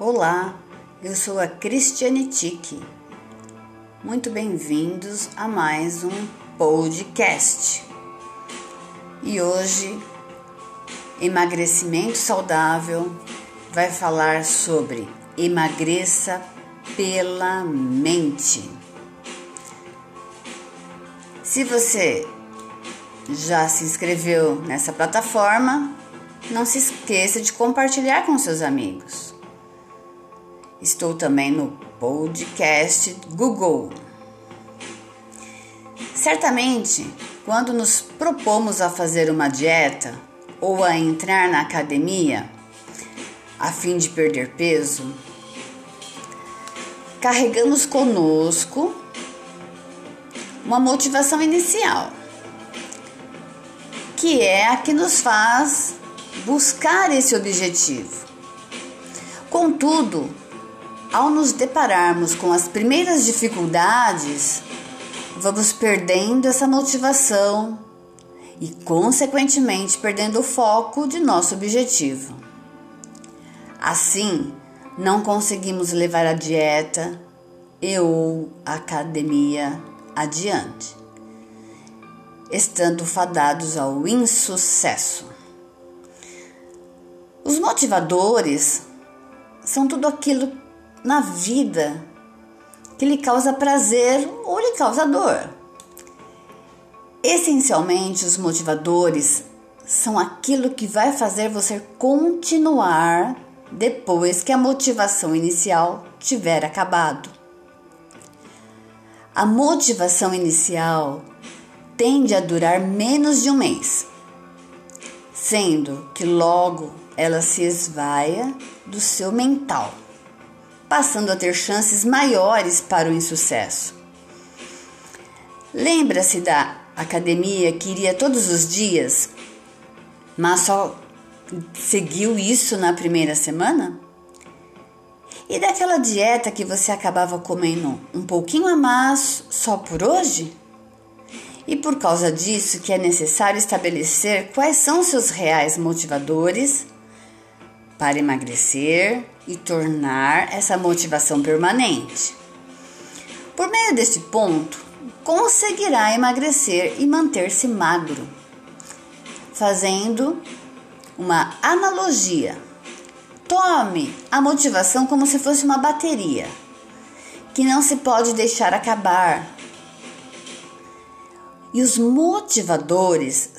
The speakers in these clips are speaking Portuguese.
Olá, eu sou a Cristiane Tique. Muito bem-vindos a mais um podcast. E hoje, emagrecimento saudável vai falar sobre emagreça pela mente. Se você já se inscreveu nessa plataforma, não se esqueça de compartilhar com seus amigos. Estou também no podcast Google. Certamente, quando nos propomos a fazer uma dieta ou a entrar na academia a fim de perder peso, carregamos conosco uma motivação inicial, que é a que nos faz buscar esse objetivo. Contudo, ao nos depararmos com as primeiras dificuldades, vamos perdendo essa motivação e, consequentemente, perdendo o foco de nosso objetivo. Assim, não conseguimos levar a dieta e ou a academia adiante, estando fadados ao insucesso. Os motivadores são tudo aquilo na vida que lhe causa prazer ou lhe causa dor. Essencialmente, os motivadores são aquilo que vai fazer você continuar depois que a motivação inicial tiver acabado. A motivação inicial tende a durar menos de um mês, sendo que logo ela se esvaia do seu mental passando a ter chances maiores para o insucesso. Lembra-se da academia que iria todos os dias, mas só seguiu isso na primeira semana? E daquela dieta que você acabava comendo um pouquinho a mais só por hoje? E por causa disso que é necessário estabelecer quais são seus reais motivadores para emagrecer e tornar essa motivação permanente. Por meio deste ponto, conseguirá emagrecer e manter-se magro. Fazendo uma analogia, tome a motivação como se fosse uma bateria que não se pode deixar acabar e os motivadores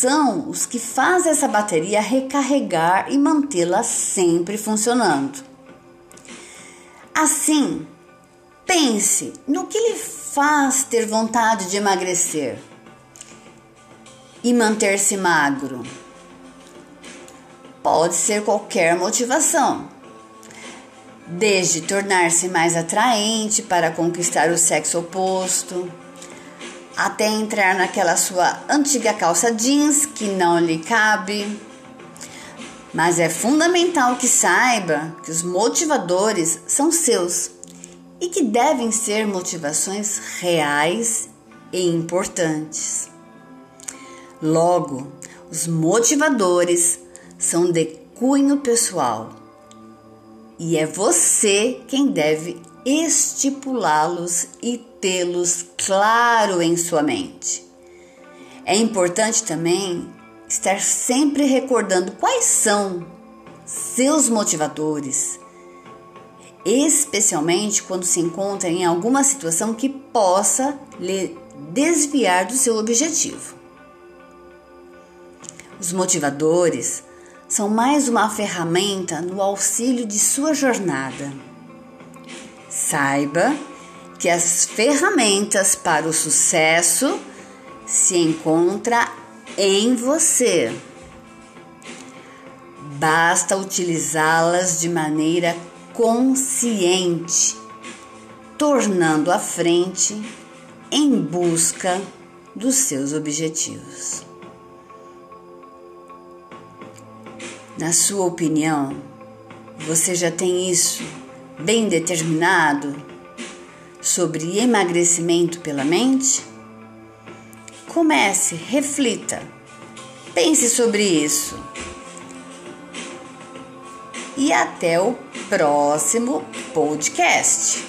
são os que fazem essa bateria recarregar e mantê-la sempre funcionando. Assim, pense no que lhe faz ter vontade de emagrecer e manter-se magro. Pode ser qualquer motivação, desde tornar-se mais atraente para conquistar o sexo oposto até entrar naquela sua antiga calça jeans que não lhe cabe. Mas é fundamental que saiba que os motivadores são seus e que devem ser motivações reais e importantes. Logo, os motivadores são de cunho pessoal e é você quem deve estipulá-los e tê-los claro em sua mente. É importante também estar sempre recordando quais são seus motivadores, especialmente quando se encontra em alguma situação que possa lhe desviar do seu objetivo. Os motivadores são mais uma ferramenta no auxílio de sua jornada. Saiba que as ferramentas para o sucesso se encontra em você. Basta utilizá-las de maneira consciente, tornando a frente em busca dos seus objetivos. Na sua opinião, você já tem isso bem determinado? sobre emagrecimento pela mente? Comece, reflita, pense sobre isso. e até o próximo podcast.